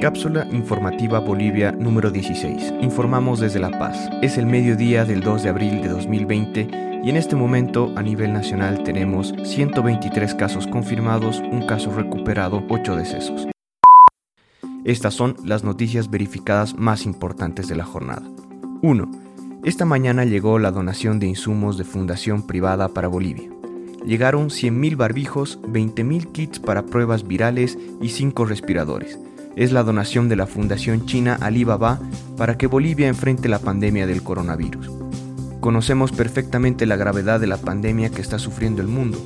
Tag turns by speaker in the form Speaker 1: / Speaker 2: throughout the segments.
Speaker 1: Cápsula informativa Bolivia número 16. Informamos desde La Paz. Es el mediodía del 2 de abril de 2020 y en este momento a nivel nacional tenemos 123 casos confirmados, un caso recuperado, 8 decesos. Estas son las noticias verificadas más importantes de la jornada. 1. Esta mañana llegó la donación de insumos de fundación privada para Bolivia. Llegaron 100.000 barbijos, 20.000 kits para pruebas virales y 5 respiradores es la donación de la Fundación China Alibaba para que Bolivia enfrente la pandemia del coronavirus. Conocemos perfectamente la gravedad de la pandemia que está sufriendo el mundo,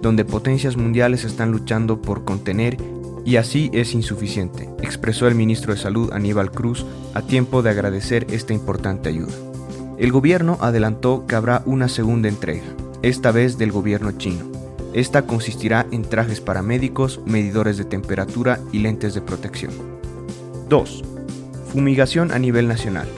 Speaker 1: donde potencias mundiales están luchando por contener y así es insuficiente, expresó el ministro de Salud Aníbal Cruz a tiempo de agradecer esta importante ayuda. El gobierno adelantó que habrá una segunda entrega, esta vez del gobierno chino. Esta consistirá en trajes para médicos, medidores de temperatura y lentes de protección. 2. Fumigación a nivel nacional.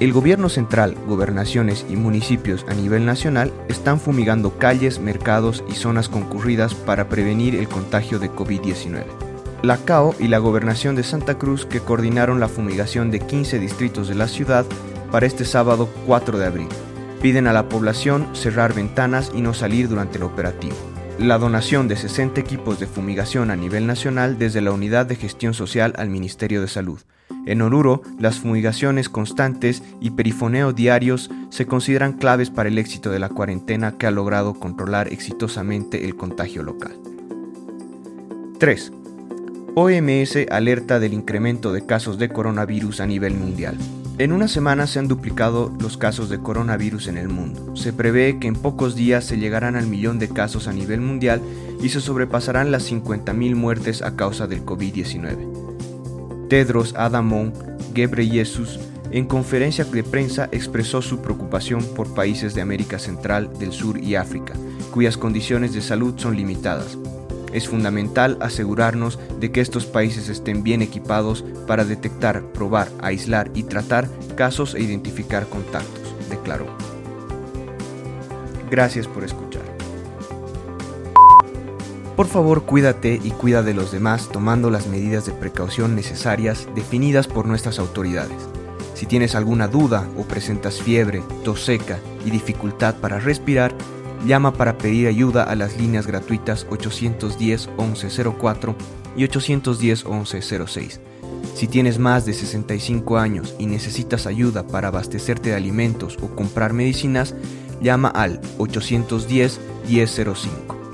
Speaker 1: El gobierno central, gobernaciones y municipios a nivel nacional están fumigando calles, mercados y zonas concurridas para prevenir el contagio de COVID-19. La CAO y la gobernación de Santa Cruz que coordinaron la fumigación de 15 distritos de la ciudad para este sábado 4 de abril. Piden a la población cerrar ventanas y no salir durante el operativo la donación de 60 equipos de fumigación a nivel nacional desde la Unidad de Gestión Social al Ministerio de Salud. En Oruro, las fumigaciones constantes y perifoneo diarios se consideran claves para el éxito de la cuarentena que ha logrado controlar exitosamente el contagio local. 3. OMS alerta del incremento de casos de coronavirus a nivel mundial. En una semana se han duplicado los casos de coronavirus en el mundo. Se prevé que en pocos días se llegarán al millón de casos a nivel mundial y se sobrepasarán las 50.000 muertes a causa del COVID-19. Tedros Adamon Ghebreyesus en conferencia de prensa expresó su preocupación por países de América Central, del Sur y África, cuyas condiciones de salud son limitadas, es fundamental asegurarnos de que estos países estén bien equipados para detectar, probar, aislar y tratar casos e identificar contactos, declaró. Gracias por escuchar. Por favor, cuídate y cuida de los demás tomando las medidas de precaución necesarias definidas por nuestras autoridades. Si tienes alguna duda o presentas fiebre, tos seca y dificultad para respirar, Llama para pedir ayuda a las líneas gratuitas 810-1104 y 810-1106. Si tienes más de 65 años y necesitas ayuda para abastecerte de alimentos o comprar medicinas, llama al 810-1005.